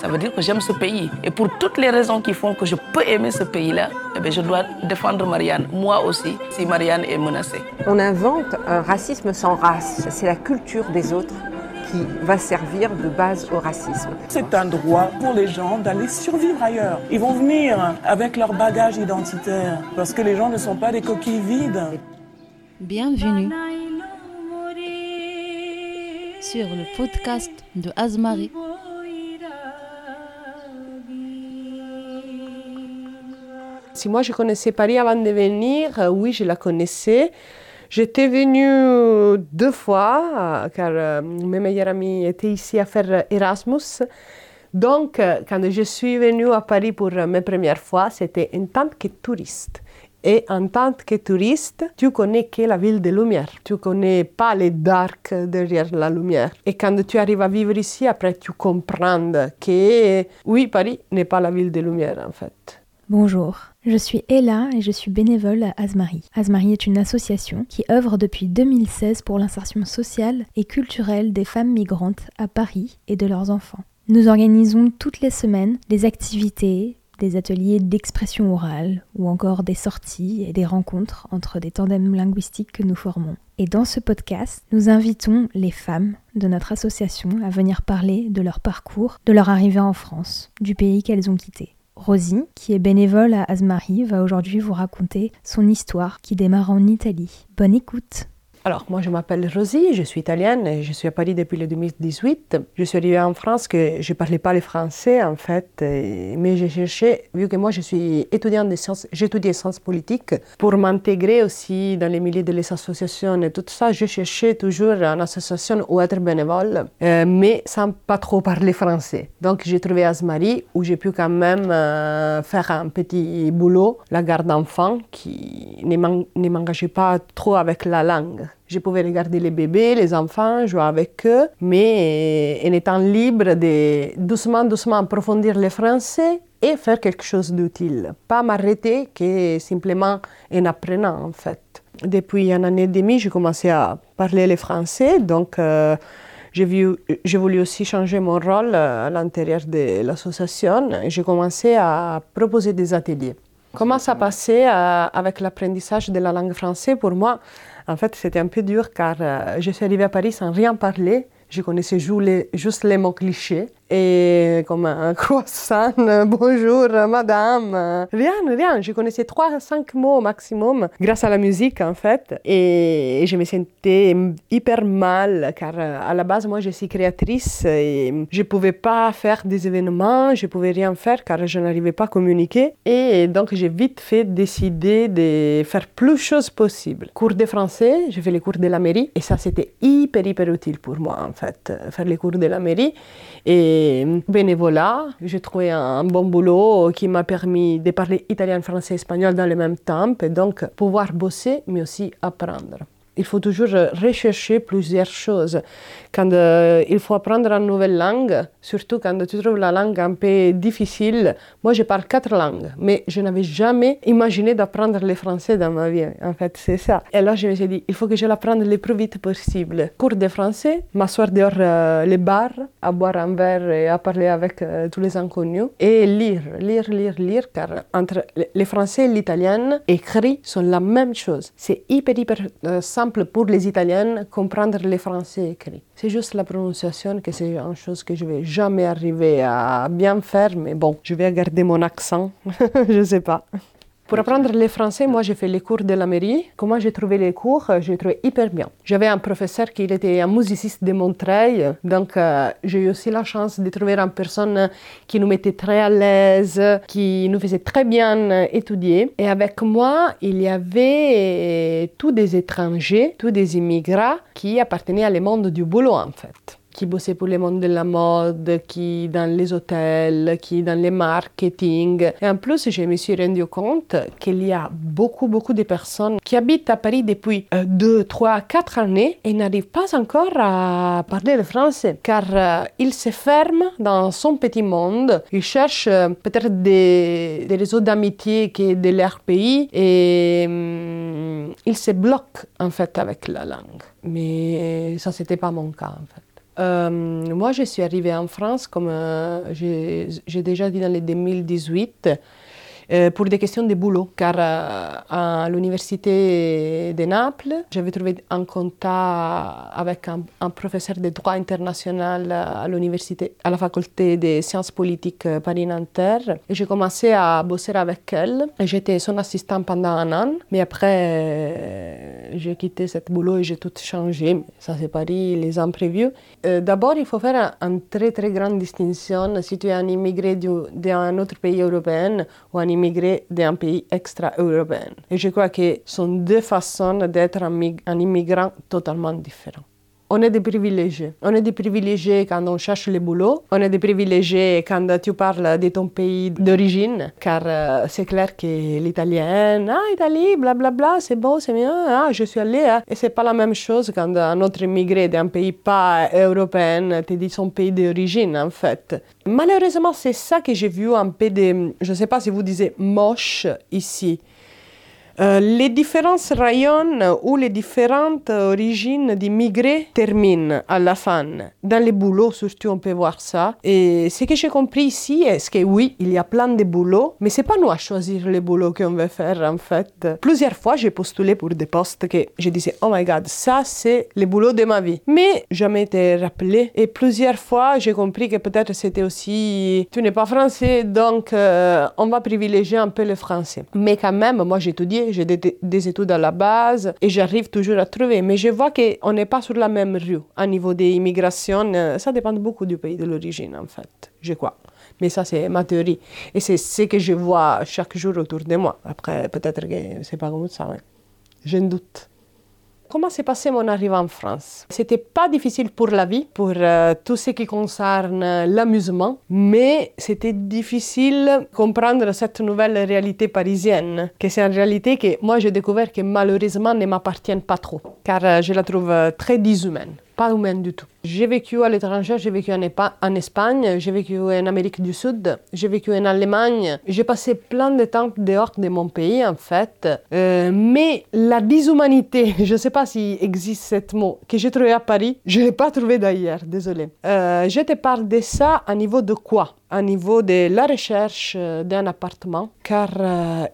ça veut dire que j'aime ce pays. Et pour toutes les raisons qui font que je peux aimer ce pays-là, eh bien, je dois défendre Marianne, moi aussi, si Marianne est menacée. On invente un racisme sans race. C'est la culture des autres qui va servir de base au racisme. C'est un droit pour les gens d'aller survivre ailleurs. Ils vont venir avec leur bagage identitaire parce que les gens ne sont pas des coquilles vides. Bienvenue sur le podcast de Azmari. Si moi je connaissais Paris avant de venir, euh, oui, je la connaissais. J'étais venue deux fois, euh, car euh, mes meilleurs amis étaient ici à faire Erasmus. Donc, quand je suis venue à Paris pour mes premières fois, c'était en tant que touriste. Et en tant que touriste, tu connais que la ville des Lumières. Tu connais pas les darks derrière la lumière. Et quand tu arrives à vivre ici, après tu comprends que oui, Paris n'est pas la ville des Lumières en fait. Bonjour, je suis Ella et je suis bénévole à Azmari. Azmari est une association qui œuvre depuis 2016 pour l'insertion sociale et culturelle des femmes migrantes à Paris et de leurs enfants. Nous organisons toutes les semaines des activités, des ateliers d'expression orale ou encore des sorties et des rencontres entre des tandems linguistiques que nous formons. Et dans ce podcast, nous invitons les femmes de notre association à venir parler de leur parcours, de leur arrivée en France, du pays qu'elles ont quitté. Rosie, qui est bénévole à Asmari, va aujourd'hui vous raconter son histoire qui démarre en Italie. Bonne écoute alors, moi, je m'appelle Rosie, je suis italienne et je suis à Paris depuis le 2018. Je suis arrivée en France que je ne parlais pas le français, en fait, mais j'ai cherché, vu que moi, je suis étudiante de sciences, j'étudie sciences politiques, pour m'intégrer aussi dans les milieux des associations et tout ça, je cherchais toujours une association ou être bénévole, euh, mais sans pas trop parler français. Donc, j'ai trouvé Asmari, où j'ai pu quand même euh, faire un petit boulot, la garde d'enfants, qui ne m'engageait pas trop avec la langue. Je pouvais regarder les bébés, les enfants, jouer avec eux, mais en étant libre de doucement, doucement approfondir le français et faire quelque chose d'utile. Pas m'arrêter que simplement en apprenant en fait. Depuis un an et demi, j'ai commencé à parler le français, donc euh, j'ai voulu aussi changer mon rôle euh, à l'intérieur de l'association. J'ai commencé à proposer des ateliers. Comment ça passait euh, avec l'apprentissage de la langue française Pour moi, en fait, c'était un peu dur car euh, je suis arrivée à Paris sans rien parler. Je connaissais juste les mots clichés et comme un croissant, bonjour madame, rien, rien. Je connaissais trois, cinq mots au maximum grâce à la musique en fait. Et je me sentais hyper mal car à la base, moi je suis créatrice et je pouvais pas faire des événements, je pouvais rien faire car je n'arrivais pas à communiquer. Et donc j'ai vite fait décider de faire plus de choses possibles. Cours de français, j'ai fait les cours de la mairie et ça c'était hyper, hyper utile pour moi en fait, faire les cours de la mairie. Et bénévolat. J'ai trouvé un bon boulot qui m'a permis de parler italien, français, espagnol dans le même temps et donc pouvoir bosser mais aussi apprendre il faut toujours rechercher plusieurs choses. Quand euh, il faut apprendre une nouvelle langue, surtout quand tu trouves la langue un peu difficile, moi je parle quatre langues, mais je n'avais jamais imaginé d'apprendre le français dans ma vie. En fait, c'est ça. Et là, je me suis dit, il faut que je l'apprenne le plus vite possible. Cours de français, m'asseoir dehors euh, les bars, à boire un verre et à parler avec euh, tous les inconnus, et lire, lire, lire, lire, car entre le français et l'italien, écrit sont la même chose. C'est hyper, hyper simple pour les Italiennes comprendre les Français écrits. C'est juste la prononciation que c'est une chose que je vais jamais arriver à bien faire, mais bon, je vais garder mon accent, je sais pas. Pour apprendre le français, moi j'ai fait les cours de la mairie. Comment j'ai trouvé les cours J'ai trouvé hyper bien. J'avais un professeur qui était un musiciste de Montreuil, donc euh, j'ai eu aussi la chance de trouver une personne qui nous mettait très à l'aise, qui nous faisait très bien étudier. Et avec moi, il y avait tous des étrangers, tous des immigrants qui appartenaient à le monde du boulot en fait qui bossait pour le monde de la mode, qui dans les hôtels, qui dans le marketing. Et en plus, je me suis rendu compte qu'il y a beaucoup, beaucoup de personnes qui habitent à Paris depuis 2, 3, 4 années et n'arrivent pas encore à parler le français, car euh, ils se ferment dans son petit monde. Ils cherchent euh, peut-être des, des, réseaux d'amitié qui de leur pays et hum, ils se bloquent en fait avec la langue. Mais ça, c'était pas mon cas en fait. Euh, moi, je suis arrivée en France, comme euh, j'ai déjà dit dans les 2018, euh, pour des questions de boulot, car à l'université de Naples, j'avais trouvé un contact avec un, professeur de droit international à l'université, à la faculté des sciences politiques Paris-Nanterre. J'ai commencé à bosser avec elle. J'étais son assistant pendant un an, mais après, j'ai quitté ce boulot et j'ai tout changé. Ça, c'est Paris, les imprévus. Euh, D'abord, il faut faire un- une très très grande distinction si tu es un immigré du- d'un autre pays européen ou un immigré d'un pays extra-européen. Et je crois que ce sont deux façons d'être un, mig- un immigrant totalement différents. On est des privilégiés. On est des privilégiés quand on cherche le boulot. On est des privilégiés quand tu parles de ton pays d'origine. Car euh, c'est clair que l'italien, ah, Italie, blablabla, c'est beau, c'est bien, ah, je suis allé. hein. Et c'est pas la même chose quand un autre immigré d'un pays pas européen te dit son pays d'origine, en fait. Malheureusement, c'est ça que j'ai vu un peu de, je sais pas si vous disiez moche ici. Euh, les différentes rayons ou les différentes origines d'immigrés terminent à la fin. Dans les boulots, surtout, on peut voir ça. Et ce que j'ai compris ici, est que oui, il y a plein de boulots, mais c'est pas nous à choisir les boulots qu'on veut faire, en fait. Plusieurs fois, j'ai postulé pour des postes que je disais, oh my god, ça, c'est le boulot de ma vie. Mais jamais été rappelé. Et plusieurs fois, j'ai compris que peut-être c'était aussi, tu n'es pas français, donc euh, on va privilégier un peu le français. Mais quand même, moi, j'ai j'ai des, des études à la base et j'arrive toujours à trouver. Mais je vois qu'on n'est pas sur la même rue. À niveau des immigrations, euh, ça dépend beaucoup du pays de l'origine, en fait, je crois. Mais ça, c'est ma théorie. Et c'est ce que je vois chaque jour autour de moi. Après, peut-être que c'est pas comme ça, ouais. J'ai un doute. Comment s'est passé mon arrivée en France? C'était pas difficile pour la vie, pour euh, tout ce qui concerne euh, l'amusement, mais c'était difficile comprendre cette nouvelle réalité parisienne, que c'est une réalité que moi j'ai découvert que malheureusement ne m'appartient pas trop, car euh, je la trouve très dishumaine, pas humaine du tout. J'ai vécu à l'étranger, j'ai vécu en, Espagne, j'ai vécu en Amérique du Sud, j'ai vécu en Allemagne. J'ai passé plein de temps dehors de mon pays, en fait. Euh, mais la dishumanité, je ne sais pas s'il existe ce mot, que j'ai trouvé à Paris, je ne l'ai pas trouvé d'ailleurs, désolé. Euh, je te parle de ça à niveau de quoi? À niveau de la recherche euh, d'un appartement, car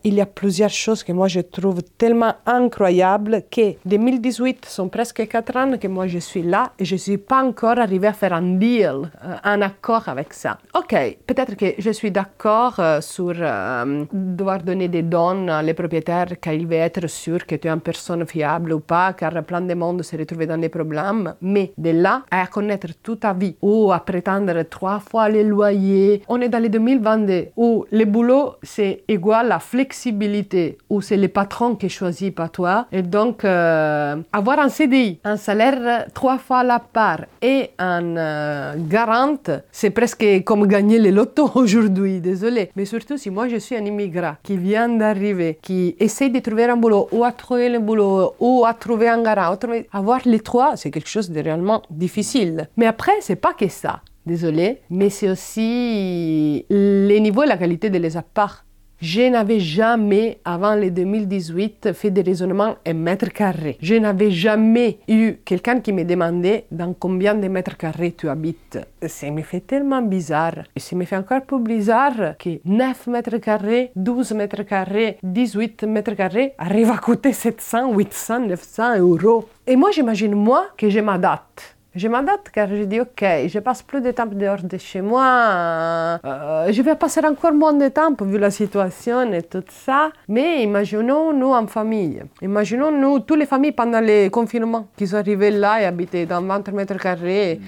il y a plusieurs choses que moi je trouve tellement incroyables que 2018 sont presque quatre ans que moi je suis là et je ne suis pas encore arrivée à faire un deal, euh, un accord avec ça. Ok, peut-être que je suis d'accord euh, sur euh, devoir donner des dons les propriétaires car il veut être sûr que tu es une personne fiable ou pas, car plein de monde se retrouve dans des problèmes, mais de là à connaître toute ta vie ou à prétendre trois fois les loyers, on est dans les 2022 où le boulot c'est égal à flexibilité, où c'est le patron qui choisit pas toi. Et donc, avoir un CDI, un salaire trois fois la part et un euh, garante, c'est presque comme gagner le loto aujourd'hui, désolé. Mais surtout si moi je suis un immigrant qui vient d'arriver, qui essaie de trouver un boulot ou à trouver le boulot ou à trouver un garant, avoir les trois, c'est quelque chose de réellement difficile. Mais après, c'est pas que ça. Désolé, mais c'est aussi les niveaux et la qualité de les apparts. Je n'avais jamais, avant le 2018, fait des raisonnements en mètres carrés. Je n'avais jamais eu quelqu'un qui me demandait dans combien de mètres carrés tu habites. Ça me fait tellement bizarre. Et ça me fait encore plus bizarre que 9 mètres carrés, 12 mètres carrés, 18 mètres carrés arrivent à coûter 700, 800, 900 euros. Et moi, j'imagine, moi, que je m'adapte. Je m'adapte car je dis ok, je passe plus de temps dehors de chez moi, euh, je vais passer encore moins de temps vu la situation et tout ça. Mais imaginons nous en famille, imaginons nous toutes les familles pendant le confinement qui sont arrivées là et habitaient dans 20 mètres carrés.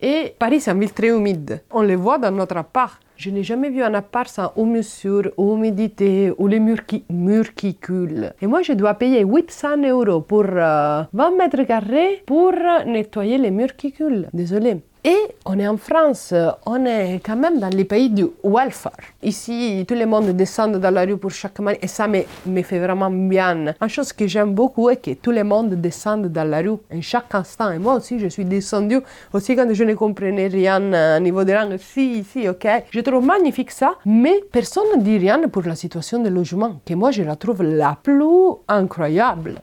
Et Paris, c'est une ville très humide. On le voit dans notre appart. Je n'ai jamais vu un appart sans ou humidité, ou les murs qui, murs qui coulent. Et moi, je dois payer 800 euros pour euh, 20 mètres carrés pour nettoyer les murs qui coulent. Désolé. Et on est en France, on est quand même dans les pays du welfare. Ici, tout le monde descend dans la rue pour chaque manière et ça me, me fait vraiment bien. Une chose que j'aime beaucoup est que tout le monde descend dans la rue en chaque instant. Et moi aussi, je suis descendue aussi quand je ne comprenais rien au niveau des langues. Si, si, ok. Je trouve magnifique ça, mais personne ne dit rien pour la situation de logement, que moi je la trouve la plus incroyable.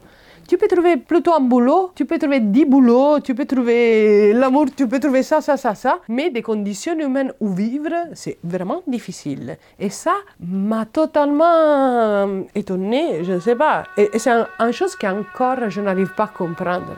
Tu peux trouver plutôt un boulot, tu peux trouver 10 boulots, tu peux trouver l'amour, tu peux trouver ça, ça, ça, ça, mais des conditions humaines où vivre, c'est vraiment difficile. Et ça m'a totalement étonnée, je ne sais pas. Et, c'est une un chose qu'encore je n'arrive pas à comprendre.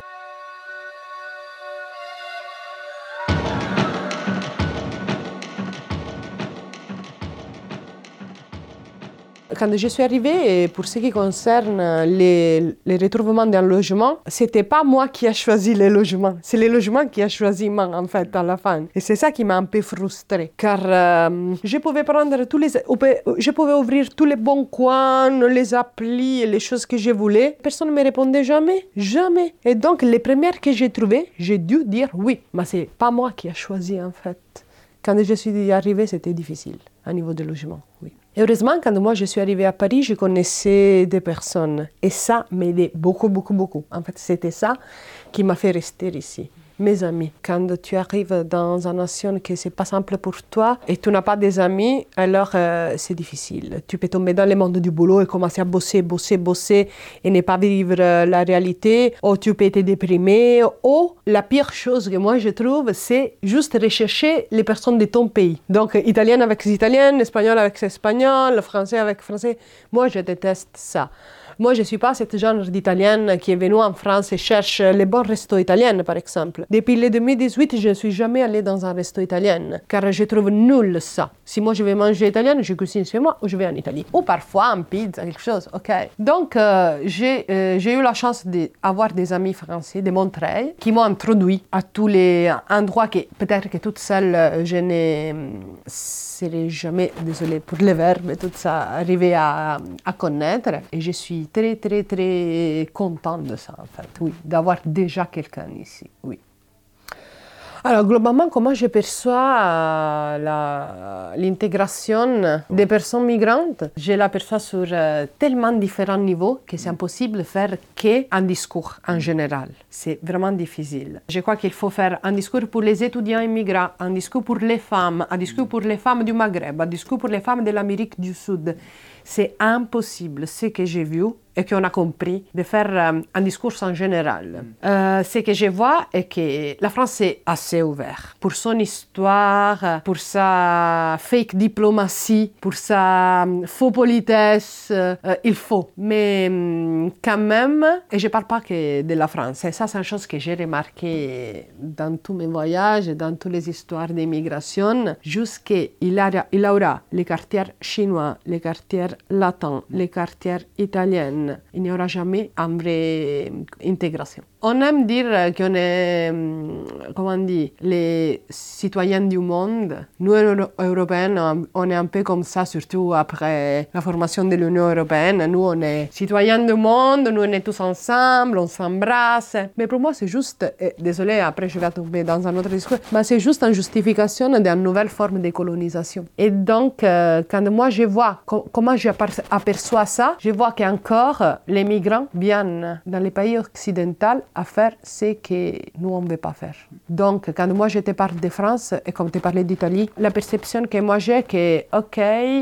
Quand je suis arrivée, pour ce qui concerne les, les retrouvements d'un logement, c'était pas moi qui a choisi les logements, c'est les logements qui a choisi moi en fait à la fin. Et c'est ça qui m'a un peu frustrée, car euh, je pouvais prendre tous les, je pouvais ouvrir tous les bons coins, les applis, les choses que je voulais. Personne ne me répondait jamais, jamais. Et donc les premières que j'ai trouvées, j'ai dû dire oui, mais c'est pas moi qui a choisi en fait. Quand je suis arrivée, c'était difficile à niveau de logement, oui. Heureusement, quand moi je suis arrivée à Paris, je connaissais des personnes. Et ça m'aidait beaucoup, beaucoup, beaucoup. En fait, c'était ça qui m'a fait rester ici mes amis. Quand tu arrives dans une nation que c'est pas simple pour toi et tu n'as pas des amis, alors euh, c'est difficile. Tu peux tomber dans le monde du boulot et commencer à bosser, bosser, bosser et ne pas vivre euh, la réalité, ou tu peux te déprimer, ou la pire chose que moi je trouve, c'est juste rechercher les personnes de ton pays. Donc, italien avec les italiens, espagnol avec les espagnols, français avec français. Moi, je déteste ça. Moi, je ne suis pas cette genre d'Italienne qui est venue en France et cherche les bons restos italiens, par exemple. Depuis le 2018, je ne suis jamais allée dans un resto italien, car je trouve nul ça. Si moi je vais manger italien, je cuisine chez moi ou je vais en Italie. Ou parfois en pizza, quelque chose, ok? Donc, euh, euh, j'ai eu la chance d'avoir des amis français de Montreuil qui m'ont introduit à tous les endroits que peut-être que toute seule euh, je ne serais jamais, désolée pour le verbe, tout ça, arrivé à, à connaître. Et je suis très, très, très content de ça, en fait, oui, d'avoir déjà quelqu'un ici, oui. Alors, globalement, comment je perçois euh, l'intégration des personnes migrantes Je l'aperçois sur euh, tellement différents niveaux que c'est impossible de faire qu'un discours en général. C'est vraiment difficile. Je crois qu'il faut faire un discours pour les étudiants immigrants, un discours pour les femmes, un discours pour les femmes du Maghreb, un discours pour les femmes de l'Amérique du Sud. C'est impossible, ce que j'ai vu et qu'on a compris, de faire euh, un discours en général. Mm. Euh, ce que je vois est que la France est assez ouverte pour son histoire, pour sa fake diplomatie, pour sa euh, faux politesse. il faut. Mais mm, quand même, et je ne parle pas que de la France, et ça c'est une chose que j'ai remarqué dans tous mes voyages, dans toutes les histoires d'immigration, jusqu'il il aura les quartiers chinois, les quartiers latins, les quartiers italiens, il n'y aura jamais une vraie intégration. On aime dire qu'on est, hum, comment on dit, les citoyens du monde. Nous, Européens, on est un peu comme ça, surtout après la formation de l'Union européenne. Nous, on est citoyens du monde, nous, on est tous ensemble, on s'embrasse. Mais pour moi, c'est juste, désolé, après je vais tomber dans un autre discours, mais c'est juste une justification d'une nouvelle forme de colonisation. Et donc, euh, quand moi je vois comment j'aperçois ça, je vois qu'encore les migrants viennent dans les pays occidentaux à faire ce que nous, on ne veut pas faire. Donc, quand moi, je te parle de France et comme tu parlais d'Italie, la perception que moi j'ai, que, OK,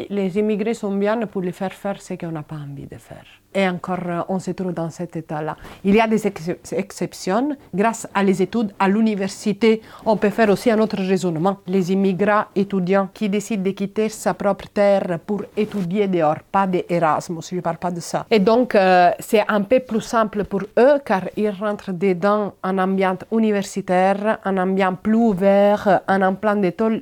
les immigrés sont bien pour les faire faire ce qu'on n'a pas envie de faire. Et encore, on se trouve dans cet état-là. Il y a des exceptions. Grâce à les études à l'université, on peut faire aussi un autre raisonnement. Les immigrants étudiants qui décident de quitter sa propre terre pour étudier dehors, pas d'Erasmus, je ne parle pas de ça. Et donc, euh, c'est un peu plus simple pour eux car ils rentrent dedans un ambiance universitaire, un ambiance plus ouvert, un ambiance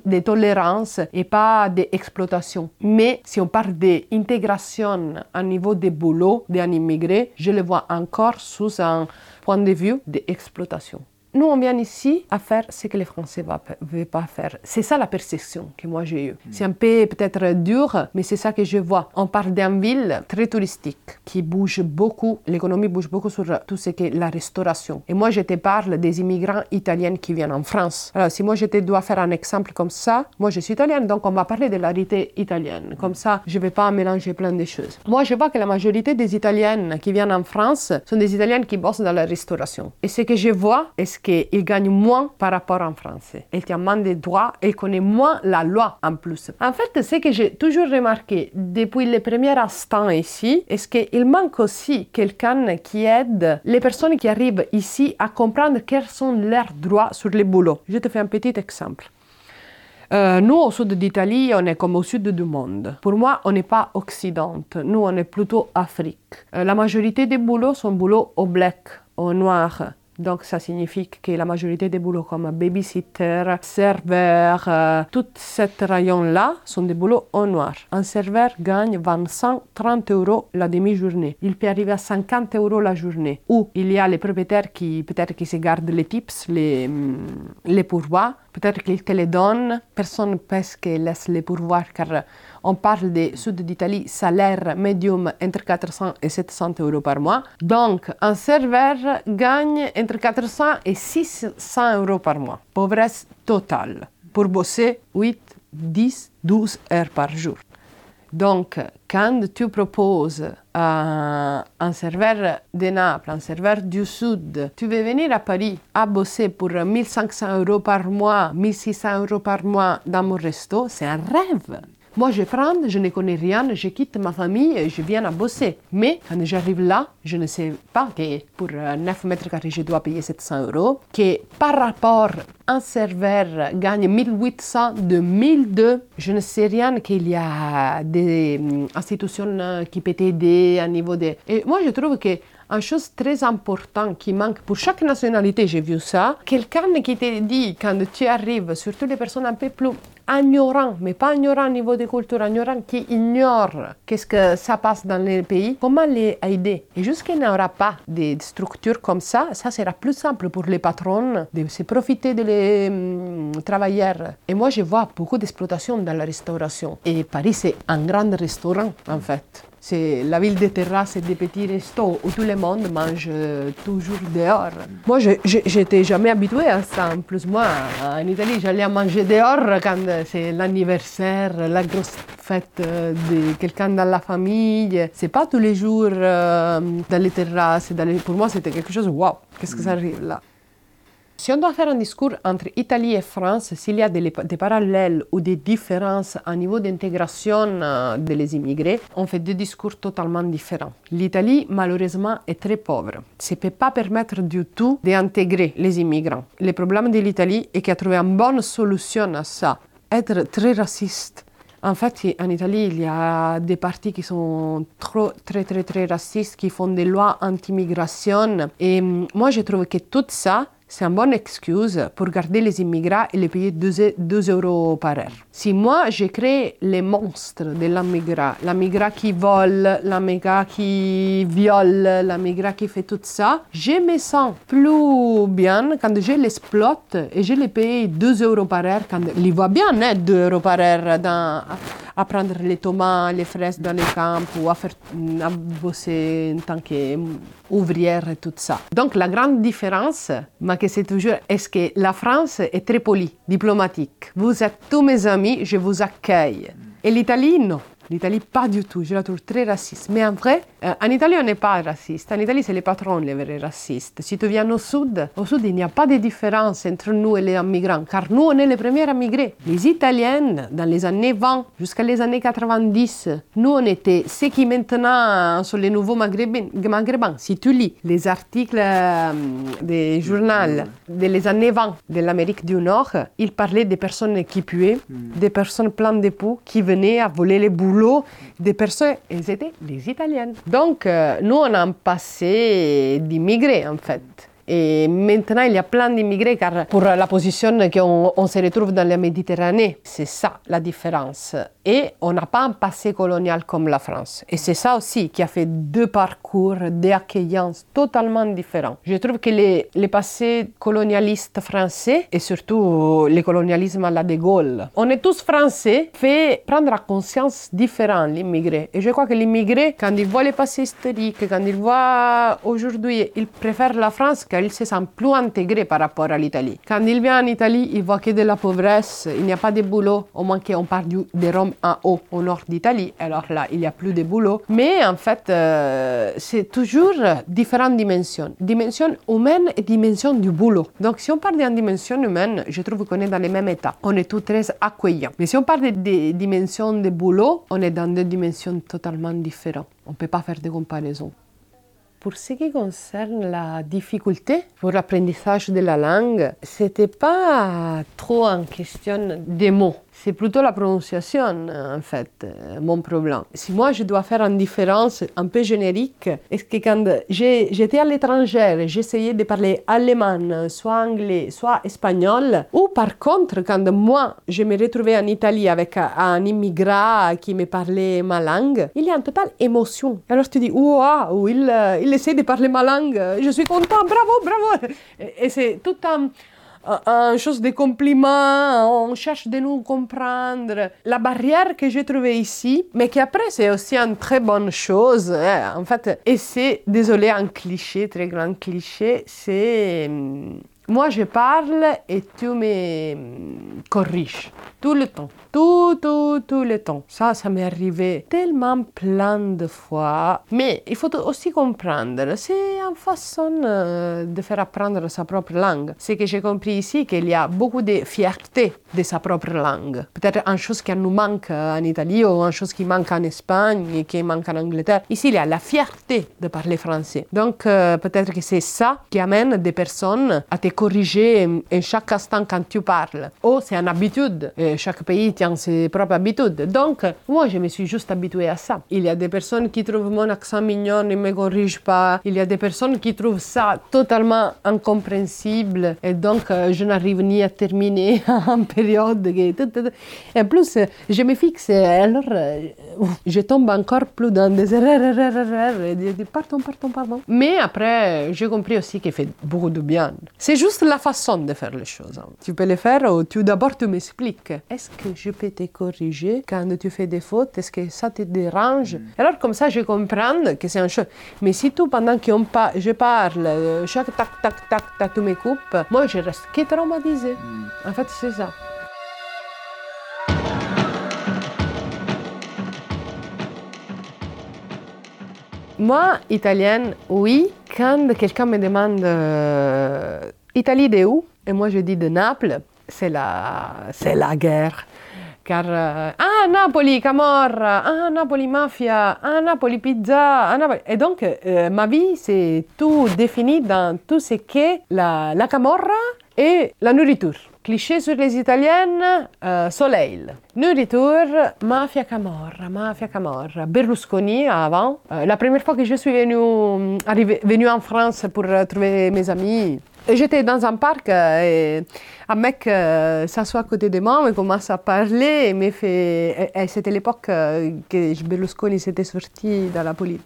de, tolérance et pas d'exploitation. Mais si on parle d'intégration à niveau de boulot, d'un immigré, je le vois encore sous un point de vue d'exploitation. Nous, on vient ici à faire ce que les Français ne veulent pas faire. C'est ça la perception que moi j'ai eue. Mm. C'est un peu peut-être dur, mais c'est ça que je vois. On parle d'une ville très touristique qui bouge beaucoup, l'économie bouge beaucoup sur tout ce qui est la restauration. Et moi, je te parle des immigrants italiens qui viennent en France. Alors, si moi je te dois faire un exemple comme ça, moi je suis italienne, donc on va parler de la réalité italienne. Comme ça, je ne vais pas mélanger plein de choses. Moi, je vois que la majorité des Italiennes qui viennent en France sont des Italiennes qui bossent dans la restauration. Et ce que je vois, est qu'il gagne moins par rapport en français. Il tient moins des droits et connaît moins la loi en plus. En fait, ce que j'ai toujours remarqué depuis les premiers instants ici, est qu'il manque aussi quelqu'un qui aide les personnes qui arrivent ici à comprendre quels sont leurs droits sur les boulots. Je te fais un petit exemple. Euh, nous, au sud d'Italie, on est comme au sud du monde. Pour moi, on n'est pas Occident. Nous, on est plutôt Afrique. Euh, la majorité des boulots sont boulots au black, au noir. Donc ça signifie que la majorité des boulots comme babysitter, serveur, euh, tout cet rayon-là sont des boulots au noir. Un serveur gagne 25-30 euros la demi-journée. Il peut arriver à 50 euros la journée. Ou il y a les propriétaires qui peut-être qui se gardent les tips, les, mm, les pourvois. Peut-être qu'ils te les donnent. Personne ne peut que laisse les pourvoirs car on parle des sud d'Italie, salaire médium entre 400 et 700 euros par mois. Donc, un serveur gagne entre 400 et 600 euros par mois. Pauvresse totale. Pour bosser 8, 10, 12 heures par jour. Donc, quand tu proposes à un serveur de Naples, un serveur du Sud, tu veux venir à Paris à bosser pour 1500 euros par mois, 1600 euros par mois dans mon resto, c'est un rêve. Moi, je prends, je ne connais rien, je quitte ma famille et je viens à bosser. Mais quand j'arrive là, je ne sais pas que pour 9 mètres carrés, je dois payer 700 euros, que par rapport un serveur gagne 1800 de 1002, je ne sais rien qu'il y a des institutions qui peuvent aider à niveau de... Et moi, je trouve que une chose très importante qui manque pour chaque nationalité, j'ai vu ça, quelqu'un qui te dit quand tu arrives, surtout les personnes un peu plus ignorantes, mais pas ignorantes au niveau de culture, ignorantes qui ignorent qu'est-ce que ça passe dans les pays, comment les aider? Et jusqu'il n'y aura pas de structures comme ça, ça sera plus simple pour les patrons de se profiter des hum, travailleurs. Et moi, je vois beaucoup d'exploitation dans la restauration. Et Paris, c'est un grand restaurant, en fait. C'est la ville des terrasses et des petits restos où tout le monde mange toujours dehors. Moi, je n'étais jamais habituée à ça. En plus, moi, en Italie, j'allais manger dehors quand c'est l'anniversaire, la grosse fête de quelqu'un dans la famille. C'est pas tous les jours euh, dans les terrasses. Dans les... Pour moi, c'était quelque chose, waouh, qu'est-ce que ça arrive là? Si on doit faire un discours entre Italie et France, s'il y a des, parallèles ou des différences au niveau d'intégration euh, des immigrés, on fait deux discours totalement différents. L'Italie, malheureusement, est très pauvre. Ça ne peut pas permettre du tout d'intégrer les immigrants. Le problème de l'Italie est qu'elle a trouvé une bonne solution à ça, être très raciste. En fait, en Italie, il y a des partis qui sont trop, très, très, très racistes, qui font des lois anti-immigration. Et mm, moi, je trouve que tout ça, c'est une bonne excuse pour garder les immigrants et les payer 2, euros par heure. Si moi, je crée les monstres de l'immigrant, l'immigrant qui vole, l'immigrant qui viole, l'immigrant qui fait tout ça, je me sens plus bien quand je l'exploite et je les paye 2 euros par heure quand il va bien, hein, 2 euros par heure à prendre les tomates, les fraises dans les camps ou à, faire, à bosser en tant qu'ouvrière et tout ça. Donc la grande différence, c'est toujours, est-ce que la France est très polie, diplomatique? Vous êtes tous mes amis, je vous accueille. Et l'Italie, non. L'Italie, pas du tout. Je la trouve très raciste. Mais en vrai, euh, en Italie, on n'est pas raciste. En Italie, c'est les patrons les vrais racistes. Si tu viens au sud, au sud, il n'y a pas de différence entre nous et les migrants, car nous, on est les premiers à migrer. Les Italiennes, dans les années 20 jusqu'à les années 90, nous, on était ceux qui maintenant sont les nouveaux maghrébins. Si tu lis les articles euh, des journaux des années 20 de l'Amérique du Nord, ils parlaient des personnes qui puaient, des personnes pleines d'époux qui venaient à voler les boulots des personnes, elles étaient des Italiennes. Donc, euh, nous, on a un passé d'immigrés, en fait. Et maintenant, il y a plein d'immigrés car pour la position qu'on on se retrouve dans la Méditerranée, c'est ça la différence. Et on n'a pas un passé colonial comme la France. Et c'est ça aussi qui a fait deux parcours d'accueillance totalement différents. Je trouve que les, les passés colonialistes français et surtout le colonialisme à la de Gaulle, on est tous français, fait prendre conscience différent l'immigré. Et je crois que l'immigré, quand il voit les passés historiques, quand il voit aujourd'hui, il préfère la France car il se sent plus intégré par rapport à l'Italie. Quand il vient en Italie, il voit que de la pauvresse, il n'y a pas de boulot, au moins qu'on parle du, de Rome en haut, au nord d'Italie. Alors là, il n'y a plus de boulot. Mais en fait, euh, c'est toujours différentes dimensions. Dimension humaine et dimension du boulot. Donc si on parle d'une dimension humaine, je trouve qu'on est dans les mêmes états. On est tous très accueillants. Mais si on parle des dimensions de boulot, on est dans deux dimensions totalement différentes. On ne peut pas faire de comparaison. Pour ce qui concerne la difficulté pour l'apprentissage de la langue, c'était pas trop en question des mots. C'est plutôt la prononciation, en fait, euh, mon problème. Si moi, je dois faire une différence un peu générique, est-ce que quand j'étais à l'étranger, j'essayais de parler allemand, soit anglais, soit espagnol, ou par contre, quand moi, je me retrouvais en Italie avec un immigrant qui me parlait ma langue, il y a une totale émotion. Alors tu dis, waouh, il, il essaie de parler ma langue, je suis content, bravo, bravo. Et c'est tout un une chose de compliment, on cherche de nous comprendre. La barrière que j'ai trouvée ici, mais qui après c'est aussi une très bonne chose, hein, en fait, et c'est, désolé, un cliché, très grand cliché, c'est hum, moi je parle et tu me corriges tout le temps tout, tout, tout le temps. Ça, ça m'est arrivé tellement plein de fois. Mais il faut aussi comprendre, c'est une façon euh, de faire apprendre sa propre langue. C'est que j'ai compris ici qu'il y a beaucoup de fierté de sa propre langue. Peut-être une chose qui nous manque en Italie ou une chose qui manque en Espagne qui manque en Angleterre. Ici, il y a la fierté de parler français. Donc, euh, peut-être que c'est ça qui amène des personnes à te corriger en chaque instant quand tu parles. Ou c'est une habitude. Et chaque pays tient ses propres habitudes. Donc, moi, je me suis juste habituée à ça. Il y a des personnes qui trouvent mon accent mignon et ne me corrigent pas. Il y a des personnes qui trouvent ça totalement incompréhensible. Et donc, euh, je n'arrive ni à terminer en période. Et en plus, je me fixe. Alors, euh, je tombe encore plus dans des erreurs, pardon, pardon, pardon. Mais après, j'ai compris aussi qu'il fait beaucoup de bien. C'est juste la façon de faire les choses. Tu peux le faire ou tu d'abord tu m'expliques. Est-ce que je peux te corriger quand tu fais des fautes? Est-ce que ça te dérange? Mm. Alors comme ça, je comprends que c'est un chose. Mais si tout, pendant que pa je parle, euh, chaque tac, tac, tac, tac, tu me coupes, moi, je reste que traumatisée. Mm. En fait, c'est ça. Moi, italienne, oui. Quand quelqu'un me demande euh, Italie de où? Et moi, je dis de Naples, c'est la, c'est la guerre. Car, euh, ah, Napoli, Camorra, ah, Napoli, mafia, ah, Napoli, pizza, ah, Napoli. Et donc, euh, ma vie, c'est tout défini dans tout ce qu'est la, la Camorra et la nourriture. Cliché sur les Italiennes, euh, soleil. Nourriture, mafia Camorra, mafia Camorra. Berlusconi avant. Euh, la première fois que je suis venue, arrivé, venue en France pour trouver mes amis, J'étais dans un parc et un mec s'assoit à côté de moi, me commence à parler et. C'était l'époque que Berlusconi s'était sorti dans la politique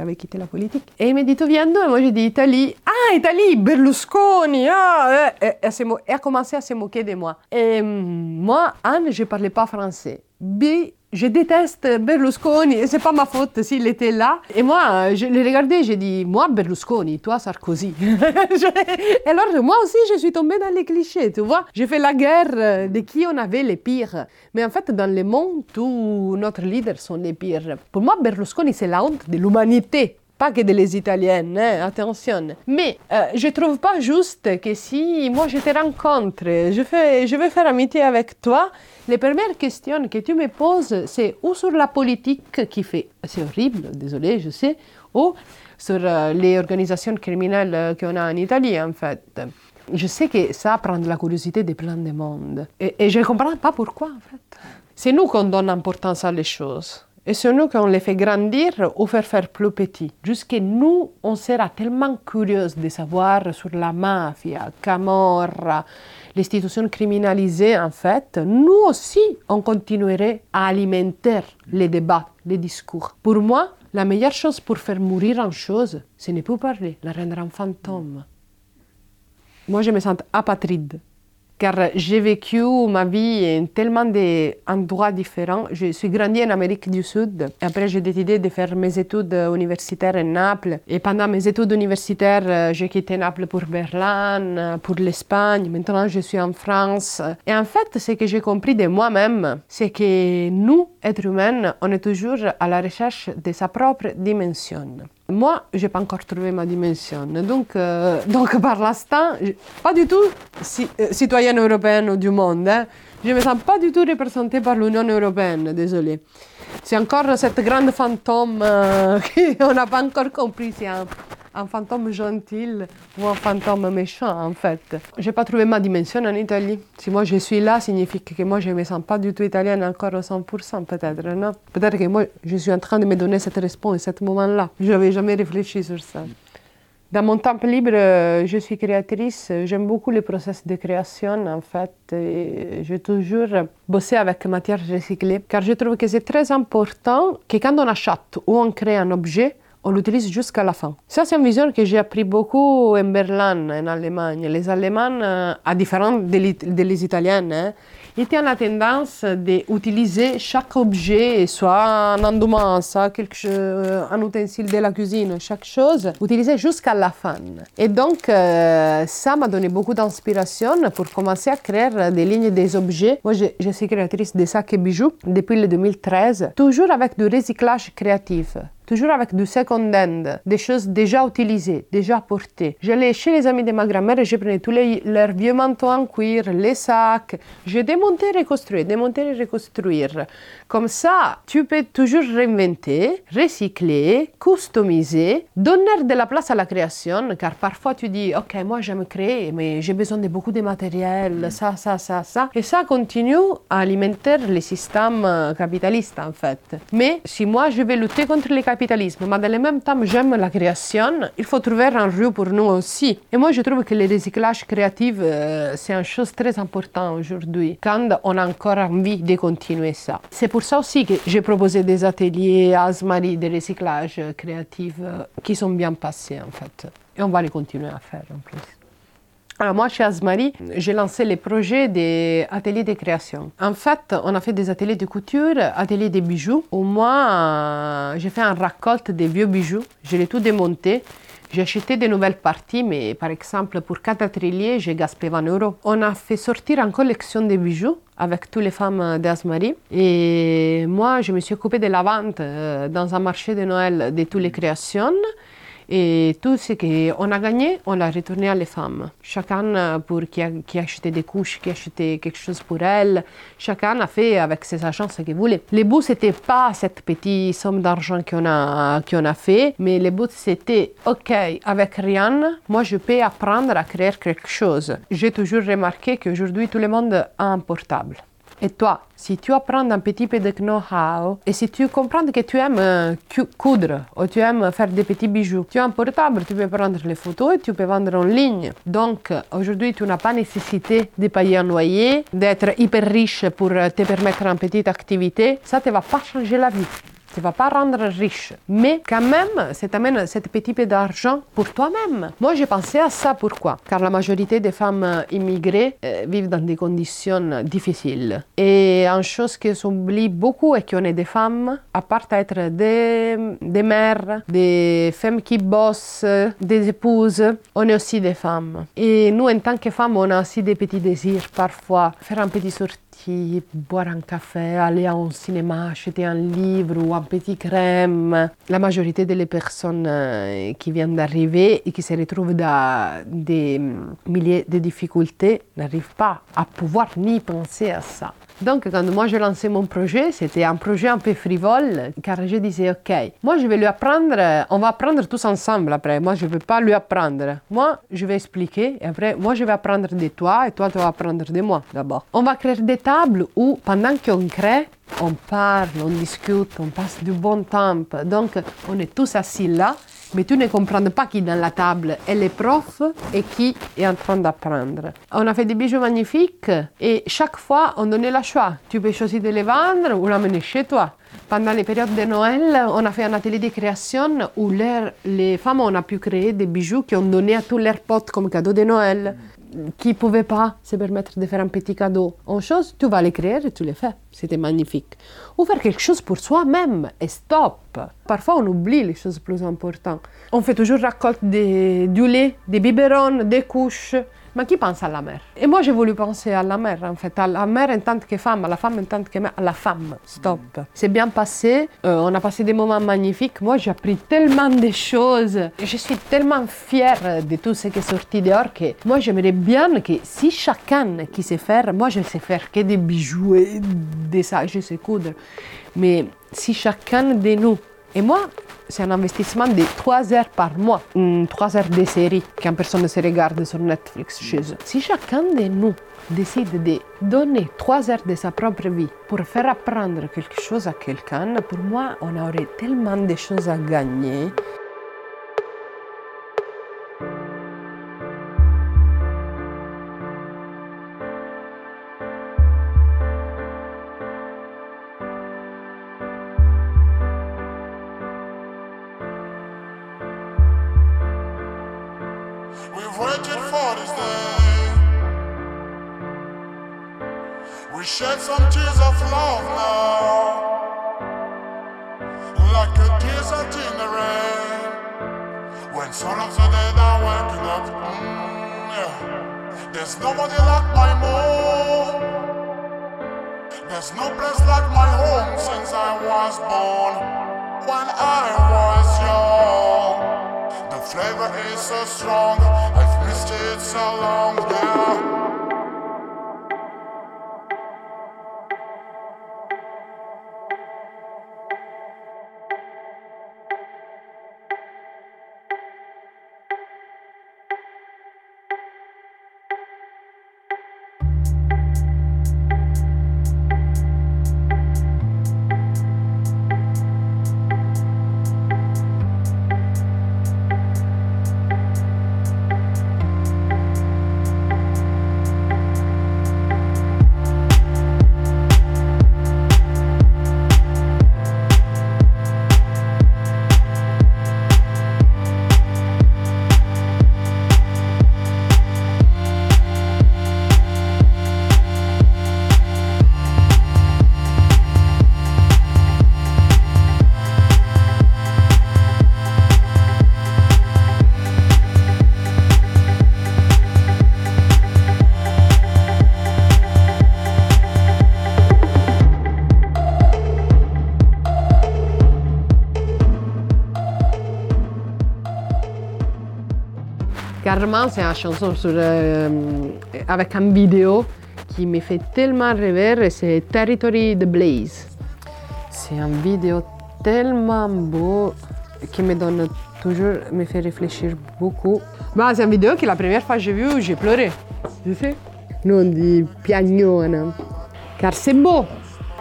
avait quitté la politique. Et il me dit, tu viens d'où? Et moi, j'ai dit, Italie. Ah, Italie, Berlusconi. Ah, et, et, a commencé à se moquer de moi. Et moi, Anne, je ne parlais pas français. B, je déteste Berlusconi, c'est pas ma faute s'il était là. Et moi, je l'ai regardé, j'ai dit, moi Berlusconi, toi Sarkozy. et alors, moi aussi, je suis tombée dans les clichés, tu vois. J'ai fait la guerre de qui on avait les pires. Mais en fait, dans le monde, tous notre leaders sont les pires. Pour moi, Berlusconi, c'est la honte de l'humanité pas que des Italiennes, hein, attention. Mais euh, je trouve pas juste que si moi je te rencontre, je, fais, veux faire amitié avec toi, les premières questions que tu me poses, c'est ou sur la politique qui fait, c'est horrible, désolé, je sais, ou sur euh, les organisations criminelles qu'on a en Italie, en fait. Je sais que ça prend la curiosité de plein de monde. Et, et je ne comprends pas pourquoi, en fait. C'est nous qu'on donne importance à les choses. Et c'est nous qu'on les fait grandir ou faire faire plus petits. Jusque nous, on sera tellement curieux de savoir sur la mafia, Camorra, l'institution criminalisée en fait, nous aussi, on continuerait à alimenter les débats, les discours. Pour moi, la meilleure chose pour faire mourir une chose, ce n'est plus parler, la rendre un fantôme. Moi, je me sens apatride. Car j'ai vécu ma vie en tellement d'endroits différents. Je suis grandi en Amérique du Sud. Après, j'ai décidé de faire mes études universitaires à Naples. Et pendant mes études universitaires, euh, j'ai quitté Naples pour Berlin, euh, pour l'Espagne. Maintenant, je suis en France. Et en fait, ce que j'ai compris de moi-même, c'est que nous, êtres humains, on est toujours à la recherche de sa propre dimension. Moi, je n'ai pas encore trouvé ma dimension. Donc, euh, donc par l'instant, pas du tout euh, citoyenne européenne du monde. Hein. Je ne me sens pas du tout représentée par l'Union européenne, désolé. C'est encore cette grande fantôme euh, qu'on n'a pas encore compris. C'est un, un fantôme gentil ou un fantôme méchant en fait. Je n'ai pas trouvé ma dimension en Italie. Si moi je suis là, signifie que moi je ne me sens pas du tout italienne encore à 100% peut-être, non? Peut-être que moi je suis en train de me donner cette réponse à ce moment-là. Je n'avais jamais réfléchi sur ça. Dans mon temps libre, je suis créatrice. J'aime beaucoup le process de création, en fait. J'ai toujours bossé avec matière recyclée, car je trouve que c'est très important que quand on achète ou on crée un objet, on l'utilise jusqu'à la fin. Ça, c'est une vision que j'ai appris beaucoup en Berlin, en Allemagne. Les Allemands, euh, à différents des Italiens, hein, ils ont la tendance d'utiliser chaque objet, soit un endouement, soit quelque chose, un utensile de la cuisine, chaque chose, utiliser jusqu'à la fin. Et donc, euh, ça m'a donné beaucoup d'inspiration pour commencer à créer des lignes des objets. Moi, je, je suis créatrice de sacs et bijoux depuis le 2013, toujours avec du recyclage créatif toujours avec du second hand, des choses déjà utilisées, déjà portées. J'allais chez les amis de ma grand-mère et je prenais tous les, leurs vieux manteaux en cuir, les sacs. Je démontais, reconstruisais, démontais, reconstruire. Comme ça, tu peux toujours réinventer, recycler, customiser, donner de la place à la création, car parfois tu dis, OK, moi j'aime créer, mais j'ai besoin de beaucoup de matériel, ça, ça, ça, ça. Et ça continue à alimenter le système capitaliste, en fait. Mais si moi je vais lutter contre le mais dans le même temps, j'aime la création. Il faut trouver un rue pour nous aussi. Et moi, je trouve que le recyclage créatif, euh, c'est une chose très importante aujourd'hui, quand on a encore envie de continuer ça. C'est pour ça aussi que j'ai proposé des ateliers à Asmari de recyclage créatif euh, qui sont bien passés, en fait. Et on va les continuer à faire en plus. Alors moi, chez Asmari, j'ai lancé les projets des de création. En fait, on a fait des ateliers de couture, ateliers de bijoux, moi, euh, j'ai fait un récolte des vieux bijoux. Je l'ai tout démonté. J'ai acheté de nouvelles parties, mais par exemple, pour quatre ateliers, j'ai gaspillé 20 euros. On a fait sortir une collection de bijoux avec toutes les femmes d'Asmari. Et moi, je me suis occupée de la vente euh, dans un marché de Noël de toutes les créations. Et tout ce qu'on a gagné, on l'a retourné à les femmes. Chacun euh, pour qui a, qui acheté des couches, qui a acheté quelque chose pour elle. Chacun a fait avec ses agents ce qu'il voulait. Le but, c'était pas cette petite somme d'argent qu'on a, qu'on a fait, mais le but, c'était, OK, avec rien, moi, je peux apprendre à créer quelque chose. J'ai toujours remarqué qu'aujourd'hui, tout le monde a un portable. Et toi, si tu apprends un petit peu de know-how et si tu comprends que tu aimes euh, coudre ou tu aimes faire des petits bijoux, tu as un portable, tu peux prendre les photos et tu peux vendre en ligne. Donc aujourd'hui, tu n'as pas nécessité de payer un loyer, d'être hyper riche pour te permettre une petite activité. Ça ne va pas changer la vie ne va pas rendre riche, mais quand même, ça t'amène cette petit peu d'argent pour toi-même. Moi, j'ai pensé à ça. Pourquoi? Car la majorité des femmes immigrées euh, vivent dans des conditions difficiles. Et une chose qui s'oublie beaucoup est qu'on est des femmes, à part être des, des mères, des femmes qui bossent, des épouses, on est aussi des femmes. Et nous, en tant que femmes, on a aussi des petits désirs parfois, faire un petit sortie boire un café, aller au cinéma, acheter un livre ou un petit crème. La majorité des personnes euh, qui viennent d'arriver et qui se retrouvent dans des milliers de difficultés n'arrivent pas à pouvoir ni penser à ça. Donc, quand moi j'ai lancé mon projet, c'était un projet un peu frivole, car je disais, OK, moi je vais lui apprendre, on va apprendre tous ensemble après. Moi je ne vais pas lui apprendre. Moi, je vais expliquer, et après, moi je vais apprendre de toi, et toi tu vas apprendre de moi d'abord. On va créer des tables où, pendant qu'on crée, on parle, on discute, on passe du bon temps. Donc, on est tous assis là mais tu ne comprends pas qui dans la table est le prof et qui est en train d'apprendre. On a fait des bijoux magnifiques et chaque fois on donnait le choix. Tu peux choisir de les vendre ou l'amener chez toi. Pendant les périodes de Noël, on a fait un atelier de création où les femmes ont pu créer des bijoux qui ont donné à tous leurs potes comme cadeau de Noël. Qui ne pouvaient pas se permettre de faire un petit cadeau en chose, tu vas l'écrire et tu le fais. C'était magnifique. Ou faire quelque chose pour soi-même et stop. Parfois, on oublie les choses plus importantes. On fait toujours récolte des, du lait, des biberons, des couches. Mais qui pense à la mère Et moi, j'ai voulu penser à la mère, en fait, à la mère en tant que femme, à la femme en tant que mère, à la femme. Stop. C'est bien passé, euh, on a passé des moments magnifiques. Moi, j'ai appris tellement de choses. Je suis tellement fière de tout ce qui est sorti dehors que moi, j'aimerais bien que si chacun qui sait faire, moi, je sais faire que des bijoux et des sacs, je sais coudre, mais si chacun de nous et moi, c'est un investissement de 3 heures par mois, 3 heures de série qu'une personne se regarde sur Netflix chez eux. Si chacun de nous décide de donner 3 heures de sa propre vie pour faire apprendre quelque chose à quelqu'un, pour moi, on aurait tellement de choses à gagner. This day. We shed some tears of love now, like a desert in the rain. When some of the dead are waking up, mm, yeah. there's nobody like my mom. There's no place like my home since I was born. When I was young. The flavor is so strong, it's so long now. C'est une chanson euh, avec une vidéo qui me fait tellement rêver, c'est Territory de Blaze. C'est une vidéo tellement beau qui me donne toujours, me fait réfléchir beaucoup. Bah, c'est une vidéo que la première fois que j'ai vue, j'ai pleuré. Tu sais Non di piagnone. Car c'est beau.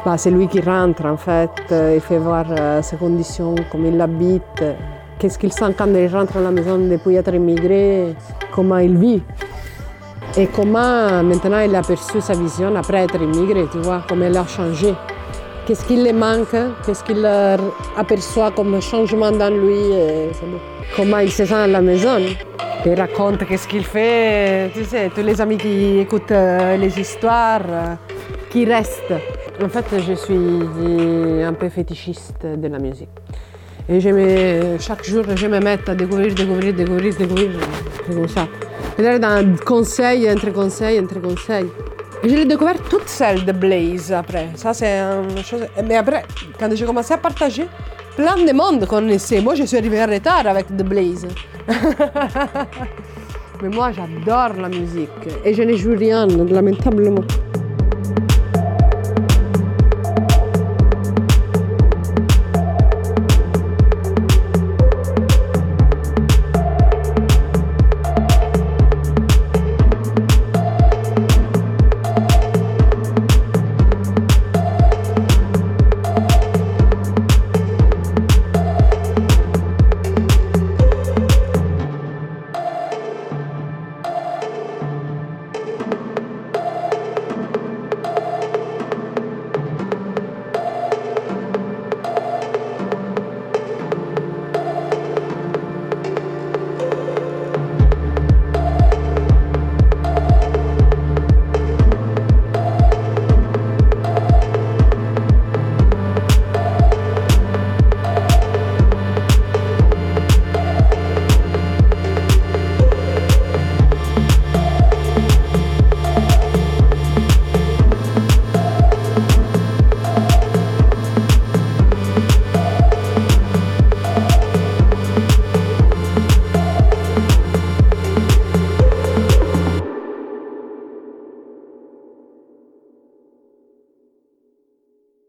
Bah, c'est lui qui rentre en fait, euh, il fait voir euh, ses conditions, comment il habite, qu'est-ce qu'il sent quand il rentre à la maison depuis être immigré, comment il vit. Et comment maintenant il a perçu sa vision après être immigré, tu vois, comment elle a changé. Qu'est-ce qui lui manque, qu'est-ce qu'il aperçoit comme changement dans lui, et comment il se sent à la maison. Il raconte qu'est-ce qu'il fait, tu sais, tous les amis qui écoutent euh, les histoires, euh, qui restent. En fait, je suis un peu fétichiste de la musique. Et me- chaque jour, je me mets à découvrir, découvrir, découvrir, découvrir. C'est comme ça. Peut-être dans conseil, entre conseil, entre conseil. Et je l'ai découvert toute seule de Blaze après. Ça, c'est une chose. Mais après, quand j'ai commencé à partager, plein de monde connaissait. Moi, je suis arrivée en retard avec The Blaze. Mais moi, j'adore la musique. Et je ne joue rien, lamentablement.